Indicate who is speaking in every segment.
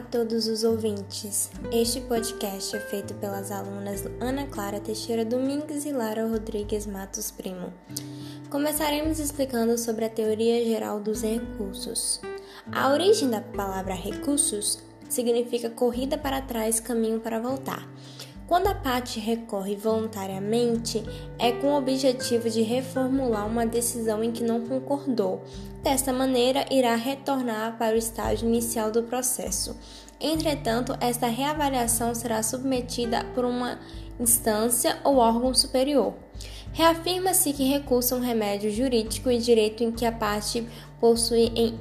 Speaker 1: a todos os ouvintes. Este podcast é feito pelas alunas Ana Clara Teixeira Domingues e Lara Rodrigues Matos Primo. Começaremos explicando sobre a teoria geral dos recursos. A origem da palavra recursos significa corrida para trás, caminho para voltar. Quando a parte recorre voluntariamente, é com o objetivo de reformular uma decisão em que não concordou. Desta maneira, irá retornar para o estágio inicial do processo. Entretanto, esta reavaliação será submetida por uma instância ou órgão superior. Reafirma-se que recurso é um remédio jurídico e direito em que a parte possui em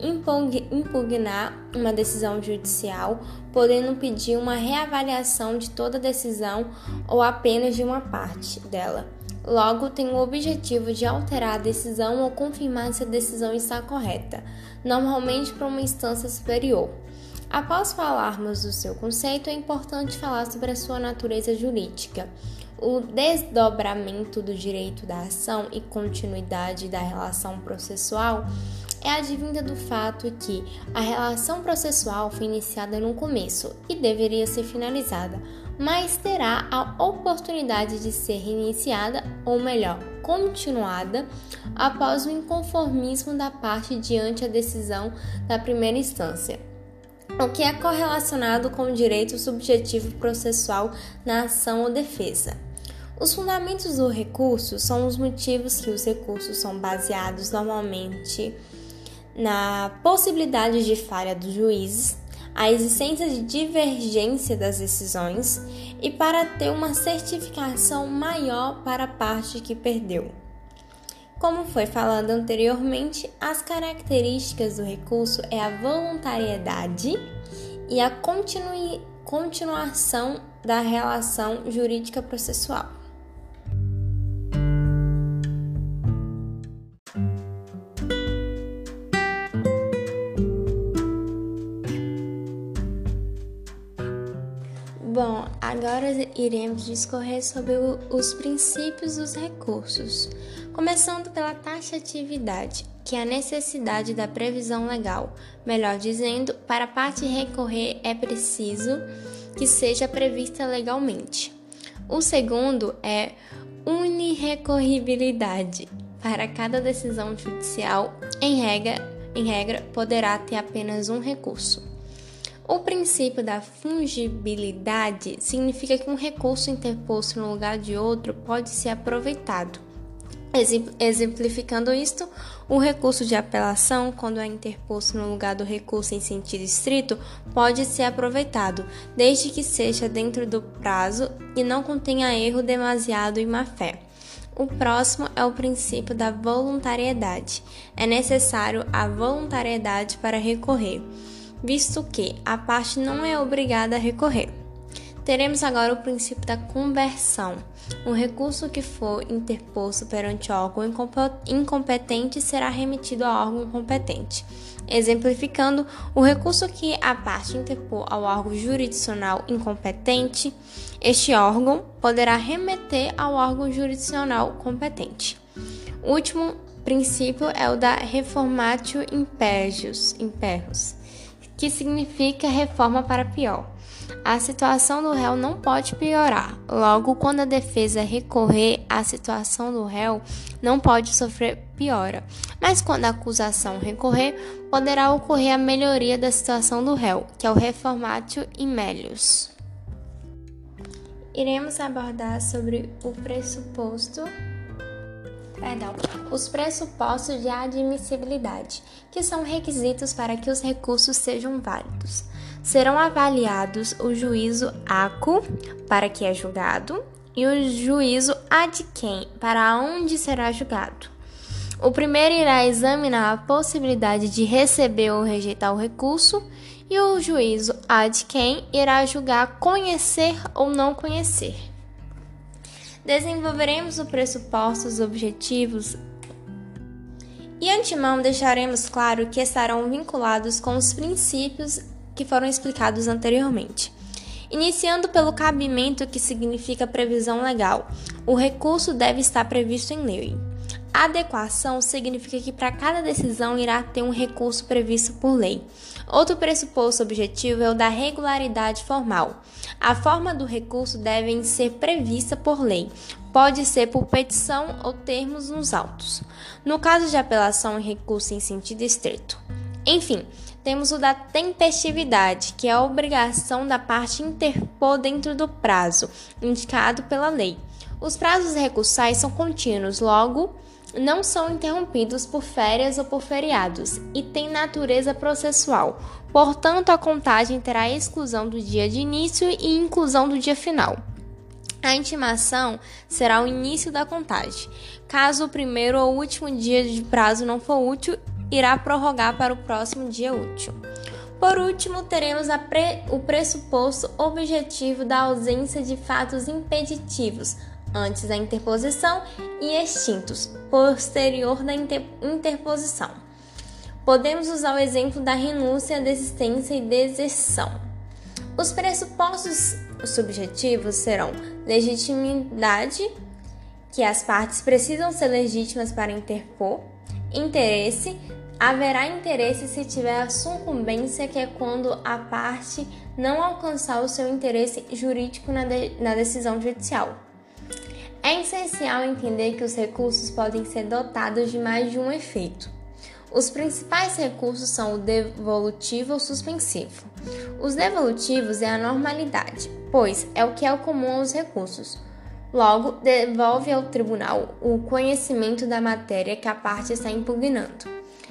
Speaker 1: impugnar uma decisão judicial, podendo pedir uma reavaliação de toda decisão ou apenas de uma parte dela. Logo, tem o objetivo de alterar a decisão ou confirmar se a decisão está correta, normalmente para uma instância superior. Após falarmos do seu conceito, é importante falar sobre a sua natureza jurídica. O desdobramento do direito da ação e continuidade da relação processual é advinda do fato que a relação processual foi iniciada no começo e deveria ser finalizada, mas terá a oportunidade de ser reiniciada, ou melhor, continuada, após o inconformismo da parte diante a decisão da primeira instância. O que é correlacionado com o direito subjetivo processual na ação ou defesa. Os fundamentos do recurso são os motivos que os recursos são baseados normalmente na possibilidade de falha dos juízes, a existência de divergência das decisões e para ter uma certificação maior para a parte que perdeu. Como foi falado anteriormente, as características do recurso é a voluntariedade e a continuação da relação jurídica processual. Bom, agora iremos discorrer sobre o, os princípios dos recursos, começando pela taxatividade, que é a necessidade da previsão legal. Melhor dizendo, para a parte recorrer é preciso que seja prevista legalmente. O segundo é unirrecorribilidade. Para cada decisão judicial, em regra, em regra poderá ter apenas um recurso. O princípio da fungibilidade significa que um recurso interposto no lugar de outro pode ser aproveitado. Exemplificando isto, o recurso de apelação, quando é interposto no lugar do recurso em sentido estrito, pode ser aproveitado, desde que seja dentro do prazo e não contenha erro demasiado e má-fé. O próximo é o princípio da voluntariedade. É necessário a voluntariedade para recorrer visto que a parte não é obrigada a recorrer. Teremos agora o princípio da conversão. Um recurso que for interposto perante órgão incompetente será remetido ao órgão competente. Exemplificando, o recurso que a parte interpor ao órgão jurisdicional incompetente, este órgão poderá remeter ao órgão jurisdicional competente. O último princípio é o da reformatio imperjus, imperjus que significa reforma para pior. A situação do réu não pode piorar. Logo, quando a defesa recorrer, a situação do réu não pode sofrer piora. Mas quando a acusação recorrer, poderá ocorrer a melhoria da situação do réu, que é o reformatio in melius. Iremos abordar sobre o pressuposto perdão, os pressupostos de admissibilidade, que são requisitos para que os recursos sejam válidos. Serão avaliados o juízo ACO, para que é julgado, e o juízo ad quem, para onde será julgado. O primeiro irá examinar a possibilidade de receber ou rejeitar o recurso, e o juízo ad quem irá julgar conhecer ou não conhecer. Desenvolveremos os objetivos e antemão deixaremos claro que estarão vinculados com os princípios que foram explicados anteriormente. Iniciando pelo cabimento, que significa previsão legal. O recurso deve estar previsto em lei. Adequação significa que para cada decisão irá ter um recurso previsto por lei. Outro pressuposto objetivo é o da regularidade formal. A forma do recurso deve ser prevista por lei. Pode ser por petição ou termos nos autos. No caso de apelação e recurso em sentido estreito. Enfim, temos o da tempestividade, que é a obrigação da parte interpor dentro do prazo indicado pela lei. Os prazos recursais são contínuos, logo, não são interrompidos por férias ou por feriados e têm natureza processual. Portanto, a contagem terá exclusão do dia de início e inclusão do dia final. A intimação será o início da contagem. Caso o primeiro ou último dia de prazo não for útil, irá prorrogar para o próximo dia útil. Por último, teremos pre... o pressuposto objetivo da ausência de fatos impeditivos, antes da interposição e extintos, posterior da inter interposição. Podemos usar o exemplo da renúncia, desistência e deserção. Os pressupostos subjetivos serão legitimidade, que as partes precisam ser legítimas para interpor, interesse, haverá interesse se tiver a sucumbência, que é quando a parte não alcançar o seu interesse jurídico na, de na decisão judicial. É essencial entender que os recursos podem ser dotados de mais de um efeito. Os principais recursos são o devolutivo ou suspensivo. Os devolutivos é a normalidade, pois é o que é o comum aos recursos. Logo, devolve ao tribunal o conhecimento da matéria que a parte está impugnando.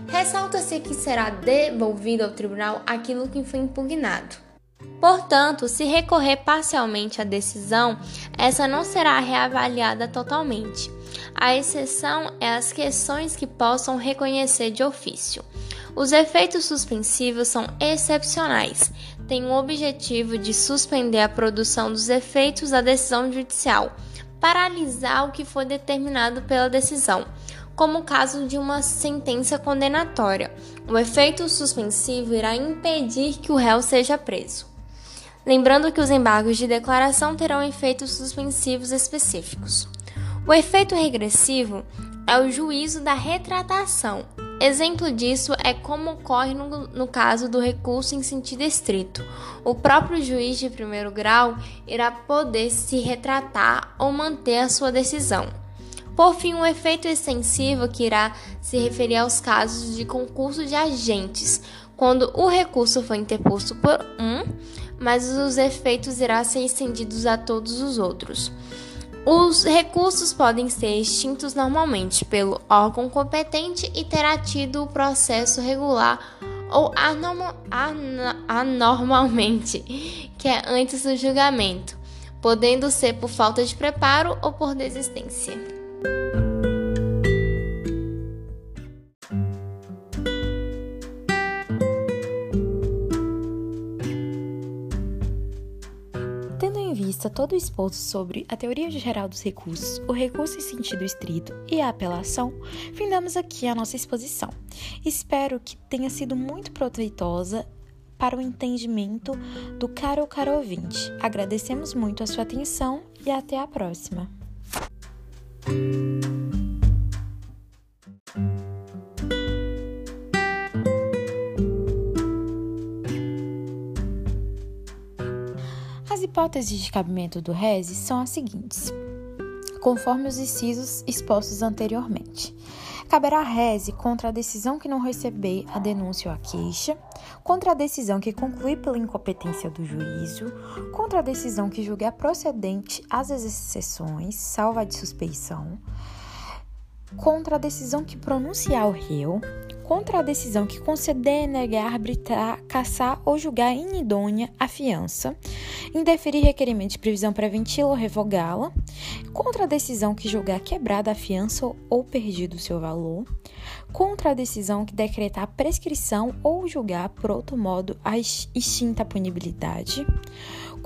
Speaker 1: Ressalta-se que será devolvido ao tribunal aquilo que foi impugnado. Portanto, se recorrer parcialmente à decisão, essa não será reavaliada totalmente. A exceção é as questões que possam reconhecer de ofício. Os efeitos suspensivos são excepcionais, têm o objetivo de suspender a produção dos efeitos da decisão judicial, paralisar o que foi determinado pela decisão, como o caso de uma sentença condenatória. O efeito suspensivo irá impedir que o réu seja preso. Lembrando que os embargos de declaração terão efeitos suspensivos específicos. O efeito regressivo é o juízo da retratação. Exemplo disso é como ocorre no, no, caso do recurso em sentido estrito. O próprio juiz de primeiro grau irá poder se retratar ou manter a sua decisão. Por fim, o efeito extensivo que irá se referir aos casos de concurso de agentes, quando o recurso foi interposto por um, mas os efeitos irão ser estendidos a todos os outros. Os recursos podem ser extintos normalmente pelo órgão competente e terá tido o processo regular ou anormalmente, que é antes do julgamento, podendo ser por falta de preparo ou por desistência.
Speaker 2: Vista todo exposto sobre a teoria geral dos recursos, o recurso em sentido estrito e a apelação, findamos aqui a nossa exposição. Espero que tenha sido muito proveitosa para o entendimento do caro caro ouvinte. Agradecemos muito a sua atenção e até a próxima. Hipóteses de cabimento do rese são as seguintes, conforme os incisos expostos anteriormente. Caberá rese contra a decisão que não receber a denúncia ou a queixa, contra a decisão que concluir pela incompetência do juízo, contra a decisão que julgar procedente as exceções, salva de suspeição, contra a decisão que pronunciar o réu, contra a decisão que conceder, negar, arbitrar, caçar ou julgar inidônea a fiança, indeferir requerimento de previsão preventiva ou revogá-la, contra a decisão que julgar quebrada a fiança ou perdido o seu valor, contra a decisão que decretar prescrição ou julgar por outro modo a extinta punibilidade,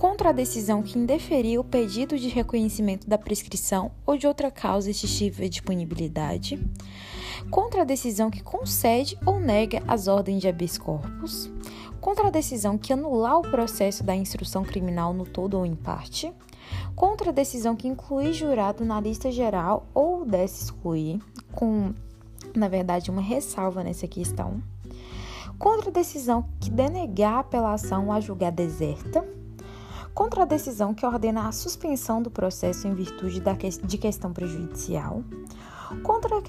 Speaker 2: contra a decisão que indeferir o pedido de reconhecimento da prescrição ou de outra causa extintiva de punibilidade, contra a decisão que concede ou nega as ordens de habeas corpus, contra a decisão que anular o processo da instrução criminal no todo ou em parte, contra a decisão que inclui jurado na lista geral ou pudesse excluir, com, na verdade, uma ressalva nessa questão. Contra a decisão que denegar a apelação a julgar deserta. Contra a decisão que ordena a suspensão do processo em virtude da que, de questão prejudicial. Contra a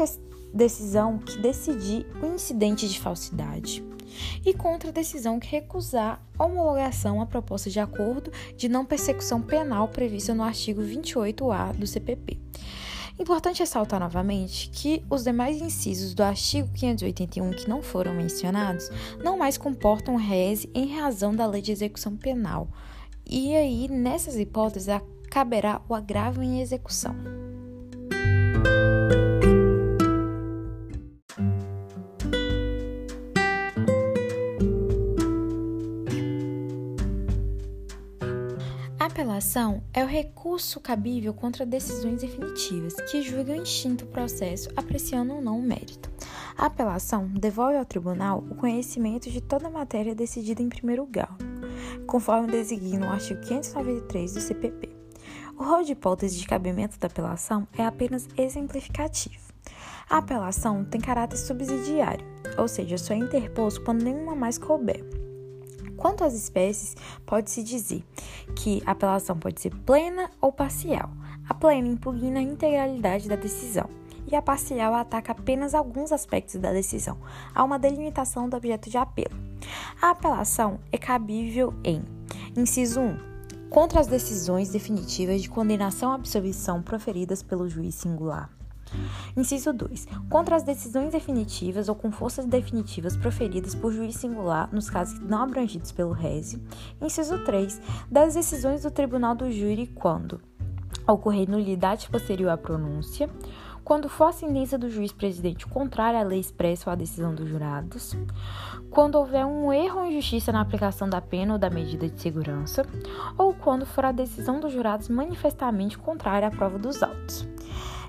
Speaker 2: decisão que decidir o incidente de falsidade e contra a decisão que recusar homologação à proposta de acordo de não persecução penal prevista no artigo 28A do CPP. Importante ressaltar novamente que os demais incisos do artigo 581 que não foram mencionados não mais comportam rese em razão da lei de execução penal. E aí, nessas hipóteses, caberá o agravo em execução. apelação é o recurso cabível contra decisões definitivas que julgam extinto o processo, apreciando ou não o mérito. A apelação devolve ao tribunal o conhecimento de toda a matéria decidida em primeiro grau, conforme designa o artigo 593 do CPP. O rol de hipótese de cabimento da apelação é apenas exemplificativo. A apelação tem caráter subsidiário, ou seja, só é interposto quando nenhuma mais couber. Quanto às espécies, pode-se dizer que a apelação pode ser plena ou parcial. A plena impugna a integralidade da decisão e a parcial ataca apenas alguns aspectos da decisão. Há uma delimitação do objeto de apelo. A apelação é cabível em inciso 1. Contra as decisões definitivas de condenação à absolvição proferidas pelo juiz singular. Inciso 2. Contra as decisões definitivas ou com forças definitivas proferidas por juiz singular nos casos não abrangidos pelo rese. Inciso 3. Das decisões do tribunal do júri quando ocorrer nulidade posterior à pronúncia, quando for a sentença do juiz presidente contrária à lei expressa ou à decisão dos jurados, quando houver um erro ou injustiça na aplicação da pena ou da medida de segurança, ou quando for a decisão dos jurados manifestamente contrária à prova dos autos.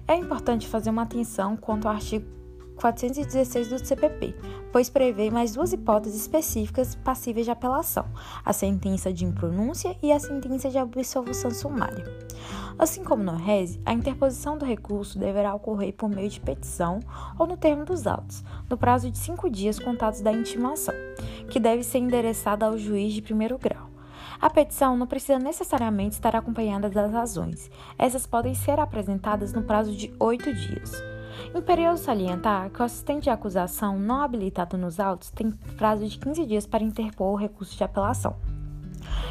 Speaker 2: É importante fazer uma atenção quanto ao artigo 416 do CPP, pois prevê mais duas hipóteses específicas passíveis de apelação: a sentença de impronúncia e a sentença de absolvição sumária. Assim como no RESE, a interposição do recurso deverá ocorrer por meio de petição ou no termo dos autos, no prazo de cinco dias contados da intimação, que deve ser endereçada ao juiz de primeiro grau. A petição não precisa necessariamente estar acompanhada das razões. Essas podem ser apresentadas no prazo de oito dias. Imperioso salientar que o assistente de acusação não habilitado nos autos tem prazo de 15 dias para interpor o recurso de apelação.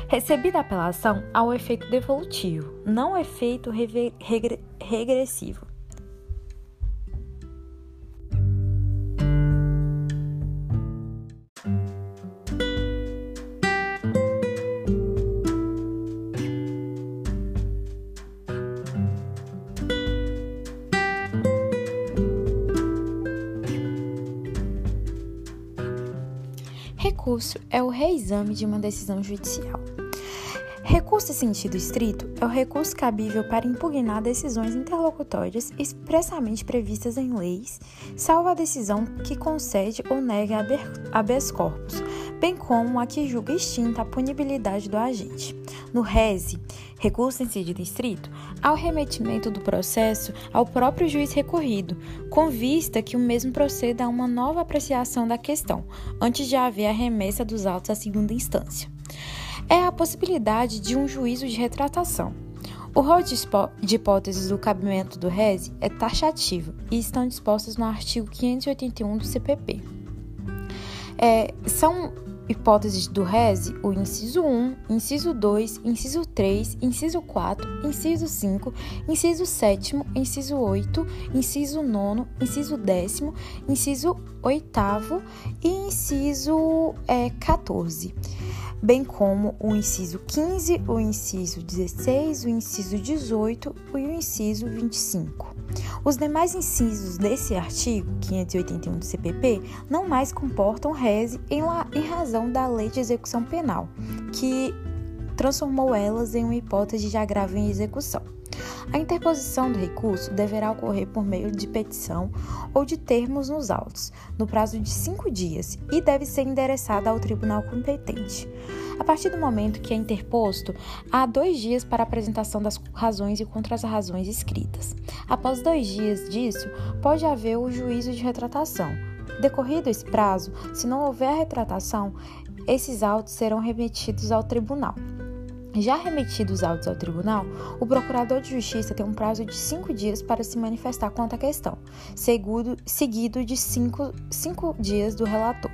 Speaker 2: Recebida apelação, há o efeito devolutivo, não efeito regressivo. Recurso é o reexame de uma decisão judicial. Recurso em sentido estrito é o recurso cabível para impugnar decisões interlocutórias expressamente previstas em leis, salvo a decisão que concede ou nega habeas corpus, bem como a que julga extinta a punibilidade do agente. No RESE, recurso em sentido estrito, há o remetimento do processo ao próprio juiz recorrido, com vista que o mesmo proceda a uma nova apreciação da questão, antes de haver a remessa dos autos à segunda instância. É a possibilidade de um juízo de retratação. O rol de hipóteses do cabimento do RESE é taxativo e estão dispostas no artigo 581 do CPP. É, são hipóteses do RESE, o inciso 1, inciso 2, inciso 3, inciso 4, inciso 5, inciso 7, inciso 8, inciso 9, inciso 10, inciso 8 e inciso é, 14 bem como o inciso 15, o inciso 16, o inciso 18 e o inciso 25. Os demais incisos desse artigo 581 do CPP não mais comportam rese em, em razão da Lei de Execução Penal, que transformou elas em uma hipótese de agravo em execução. A interposição do recurso deverá ocorrer por meio de petição ou de termos nos autos, no prazo de cinco dias, e deve ser endereçada ao tribunal competente. A partir do momento que é interposto, há dois dias para apresentação das razões e contra-razões escritas. Após dois dias disso, pode haver o juízo de retratação. Decorrido esse prazo, se não houver retratação, esses autos serão remetidos ao tribunal. Já remetidos os autos ao tribunal, o procurador de justiça tem um prazo de cinco dias para se manifestar quanto à questão, seguido, de cinco, cinco dias do relator.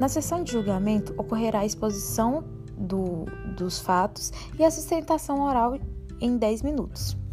Speaker 2: Na sessão de julgamento, ocorrerá a exposição do, dos fatos e a sustentação oral em 10 minutos.